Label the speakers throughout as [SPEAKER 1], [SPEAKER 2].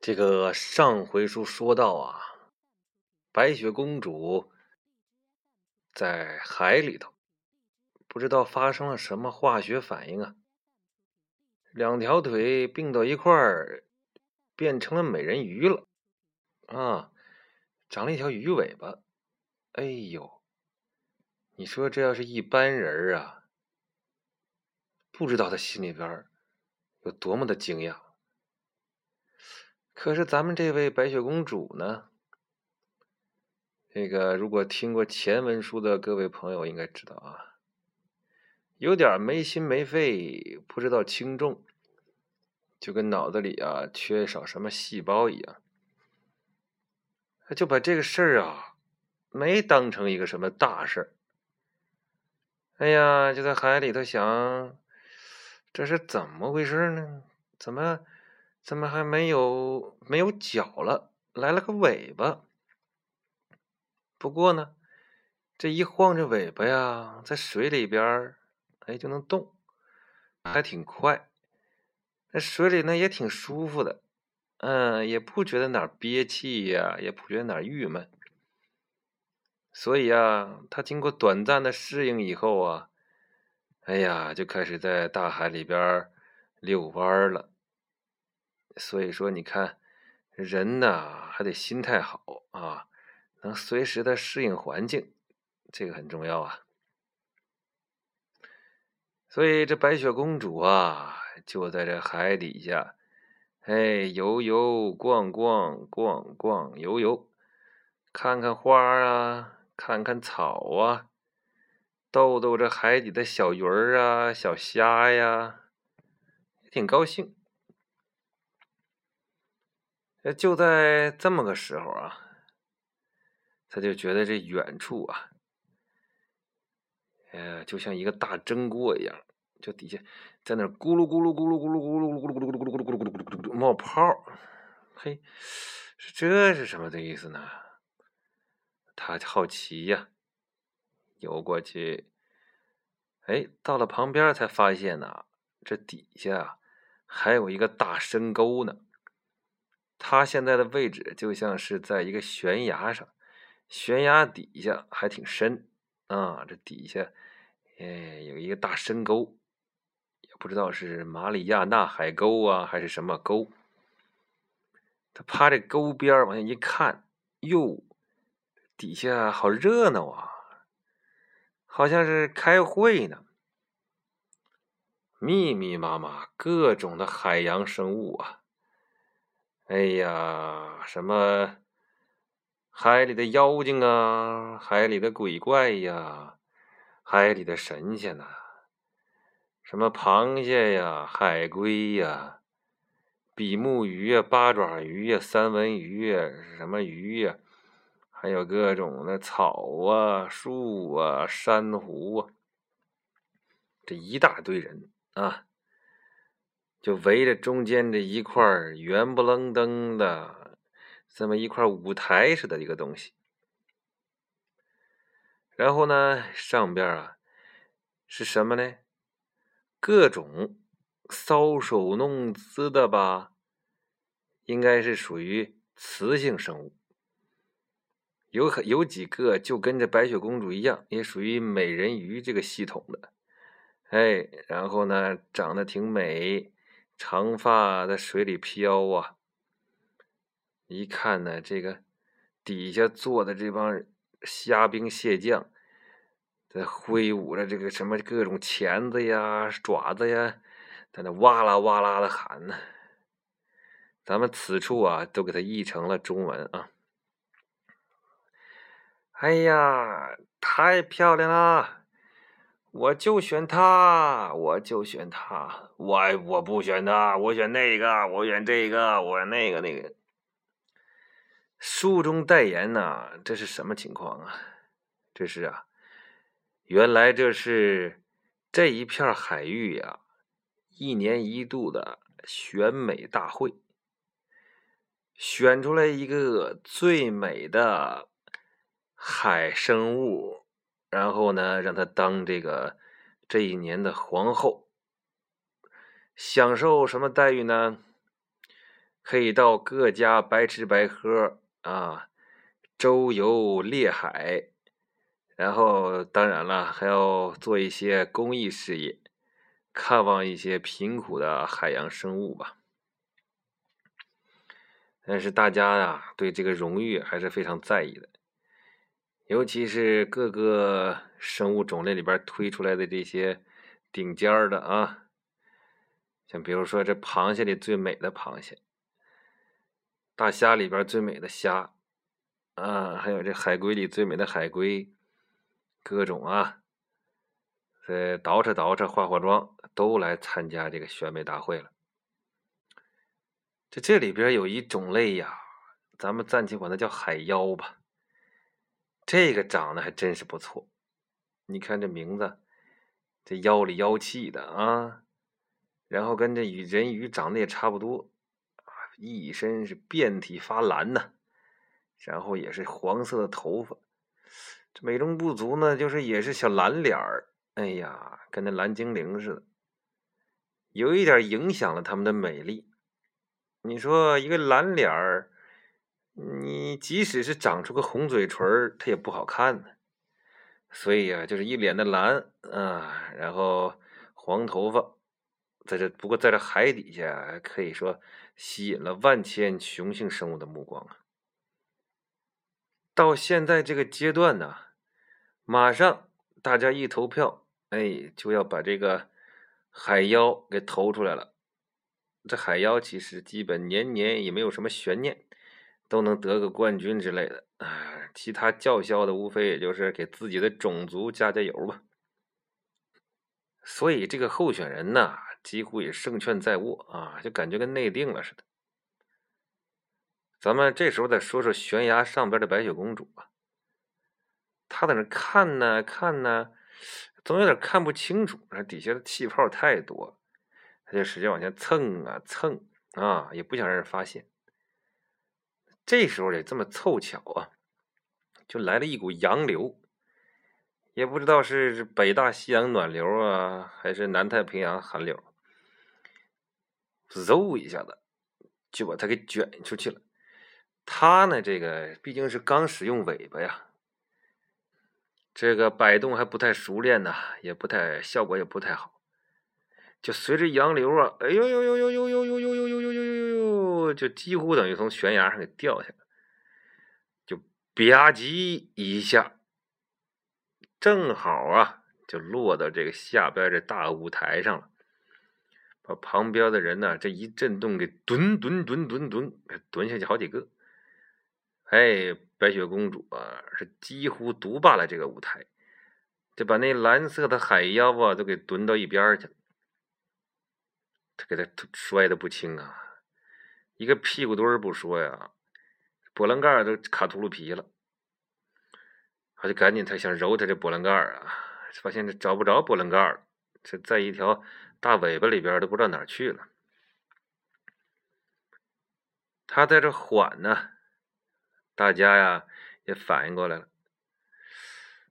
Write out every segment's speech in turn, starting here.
[SPEAKER 1] 这个上回书说到啊，白雪公主在海里头，不知道发生了什么化学反应啊，两条腿并到一块儿，变成了美人鱼了啊，长了一条鱼尾巴。哎呦，你说这要是一般人啊，不知道他心里边有多么的惊讶。可是咱们这位白雪公主呢？这个如果听过前文书的各位朋友应该知道啊，有点没心没肺，不知道轻重，就跟脑子里啊缺少什么细胞一样，就把这个事儿啊没当成一个什么大事儿。哎呀，就在海里头想，这是怎么回事呢？怎么？怎么还没有没有脚了？来了个尾巴。不过呢，这一晃着尾巴呀，在水里边儿哎，就能动，还挺快。那水里呢也挺舒服的，嗯，也不觉得哪儿憋气呀，也不觉得哪儿郁闷。所以啊，他经过短暂的适应以后啊，哎呀，就开始在大海里边儿遛弯儿了。所以说，你看，人呐还得心态好啊，能随时的适应环境，这个很重要啊。所以这白雪公主啊，就在这海底下，哎，游游逛逛，逛逛游游，看看花啊，看看草啊，逗逗这海底的小鱼儿啊、小虾呀，也挺高兴。就在这么个时候啊，他就觉得这远处啊，呃，就像一个大蒸锅一样，就底下在那咕噜咕噜咕噜咕噜咕噜咕噜咕噜咕噜咕噜咕噜咕噜咕噜咕噜咕噜冒泡嘿，这是什么的意思呢？他好奇呀，游过去，哎，到了旁边才发现呢，这底下还有一个大深沟呢。他现在的位置就像是在一个悬崖上，悬崖底下还挺深啊，这底下，哎，有一个大深沟，也不知道是马里亚纳海沟啊，还是什么沟。他趴这沟边往下一看，哟，底下好热闹啊，好像是开会呢，密密麻麻各种的海洋生物啊。哎呀，什么海里的妖精啊，海里的鬼怪呀，海里的神仙呐，什么螃蟹呀，海龟呀，比目鱼呀，八爪鱼呀，三文鱼呀，什么鱼呀，还有各种的草啊、树啊、珊瑚啊，这一大堆人啊。就围着中间这一块圆不愣登的，这么一块舞台似的一个东西。然后呢，上边啊是什么呢？各种搔首弄姿的吧，应该是属于雌性生物。有很有几个就跟着白雪公主一样，也属于美人鱼这个系统的。哎，然后呢，长得挺美。长发在水里飘啊！一看呢，这个底下坐的这帮虾兵蟹将，在挥舞着这个什么各种钳子呀、爪子呀，在那哇啦哇啦的喊呢。咱们此处啊，都给它译成了中文啊。哎呀，太漂亮了！我就选他，我就选他，我我不选他，我选那个，我选这个，我选那个那个。书中代言呐，这是什么情况啊？这是啊，原来这是这一片海域呀，一年一度的选美大会，选出来一个最美的海生物。然后呢，让她当这个这一年的皇后，享受什么待遇呢？可以到各家白吃白喝啊，周游列海，然后当然了，还要做一些公益事业，看望一些贫苦的海洋生物吧。但是大家呀，对这个荣誉还是非常在意的，尤其是各个生物种类里边推出来的这些顶尖儿的啊，像比如说这螃蟹里最美的螃蟹，大虾里边最美的虾，啊，还有这海龟里最美的海龟，各种啊，这捯饬捯饬、化化妆，都来参加这个选美大会了。这这里边有一种类呀，咱们暂且管它叫海妖吧。这个长得还真是不错，你看这名字，这妖里妖气的啊，然后跟这与人鱼长得也差不多，一身是遍体发蓝呐，然后也是黄色的头发，这美中不足呢，就是也是小蓝脸儿，哎呀，跟那蓝精灵似的，有一点影响了他们的美丽。你说一个蓝脸儿，你即使是长出个红嘴唇，它也不好看呢。所以啊，就是一脸的蓝啊，然后黄头发，在这不过在这海底下，可以说吸引了万千雄性生物的目光啊。到现在这个阶段呢，马上大家一投票，哎，就要把这个海妖给投出来了。这海妖其实基本年年也没有什么悬念，都能得个冠军之类的啊。其他叫嚣的无非也就是给自己的种族加加油吧。所以这个候选人呢，几乎也胜券在握啊，就感觉跟内定了似的。咱们这时候再说说悬崖上边的白雪公主啊，她在那看呢看呢，总有点看不清楚，底下的气泡太多。他就使劲往前蹭啊蹭啊，也不想让人发现。这时候也这么凑巧啊，就来了一股洋流，也不知道是北大西洋暖流啊，还是南太平洋寒流，嗖一下子就把它给卷出去了。它呢，这个毕竟是刚使用尾巴呀，这个摆动还不太熟练呢，也不太效果也不太好。就随着洋流啊，哎呦呦呦呦呦呦呦呦呦呦呦呦呦呦，就几乎等于从悬崖上给掉下来，就吧唧一下，正好啊，就落到这个下边这大舞台上了，把旁边的人呢这一震动，给蹲蹲蹲蹲蹲，蹲下去好几个。哎，白雪公主啊，是几乎独霸了这个舞台，就把那蓝色的海妖啊都给蹲到一边去了。他给他摔的不轻啊，一个屁股墩儿不说呀，波棱盖都卡秃噜皮了。他就赶紧，他想揉他这波棱盖啊，发现这找不着波棱盖了，这在一条大尾巴里边都不知道哪去了。他在这缓呢，大家呀也反应过来了。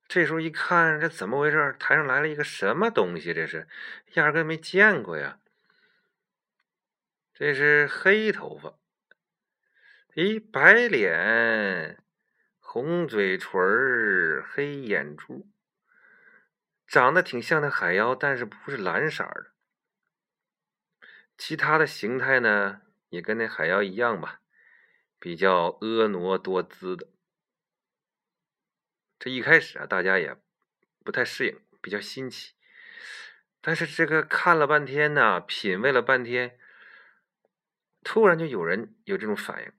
[SPEAKER 1] 这时候一看，这怎么回事？台上来了一个什么东西？这是压根没见过呀！这是黑头发，咦，白脸，红嘴唇黑眼珠，长得挺像那海妖，但是不是蓝色的。其他的形态呢，也跟那海妖一样吧，比较婀娜多姿的。这一开始啊，大家也不太适应，比较新奇。但是这个看了半天呢，品味了半天。突然就有人有这种反应，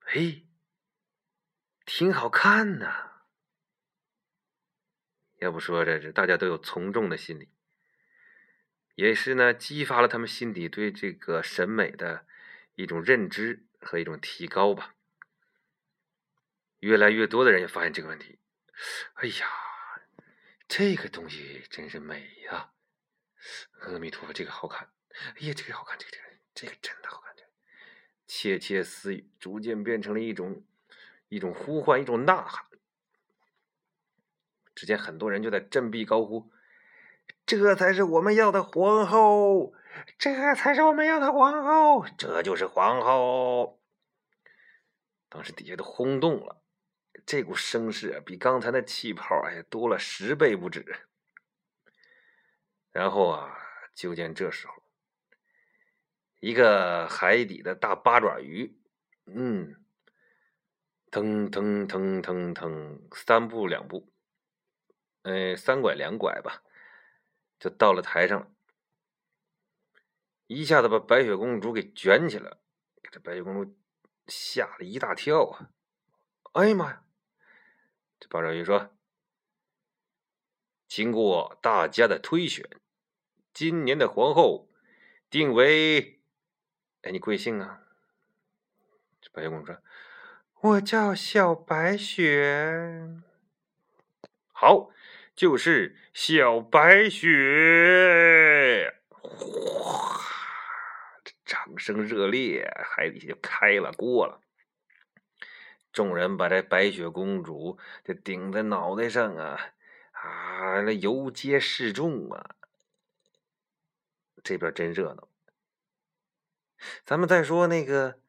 [SPEAKER 1] 嘿，挺好看呐！要不说这这大家都有从众的心理，也是呢，激发了他们心底对这个审美的一种认知和一种提高吧。越来越多的人也发现这个问题，哎呀，这个东西真是美呀！阿弥陀佛，这个好看！哎呀，这个好看，这个这个。这个真的好感觉，窃窃私语逐渐变成了一种一种呼唤，一种呐喊。只见很多人就在振臂高呼：“这才是我们要的皇后，这才是我们要的皇后，这就是皇后。”当时底下都轰动了，这股声势，比刚才那气泡哎多了十倍不止。然后啊，就见这时候，一个海底的大八爪鱼，嗯，腾腾腾腾腾，三步两步，哎，三拐两拐吧，就到了台上了，一下子把白雪公主给卷起来，这白雪公主吓了一大跳啊！哎呀妈呀！这八爪鱼说：“经过大家的推选。”今年的皇后定为，哎，你贵姓啊？白雪公主说：“我叫小白雪。”好，就是小白雪。哗，这掌声热烈，海底下就开了锅了。众人把这白雪公主就顶在脑袋上啊啊，那游街示众啊。这边真热闹。咱们再说那个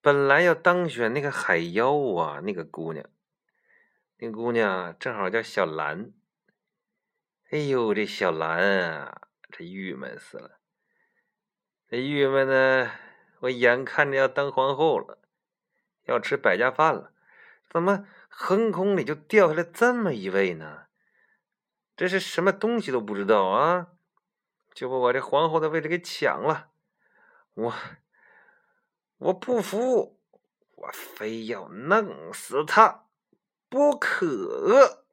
[SPEAKER 1] 本来要当选那个海妖啊，那个姑娘，那姑娘正好叫小兰。哎呦，这小兰啊，这郁闷死了。这郁闷呢，我眼看着要当皇后了，要吃百家饭了，怎么横空里就掉下来这么一位呢？这是什么东西都不知道啊！就把我这皇后的位置给抢了，我我不服，我非要弄死他不可。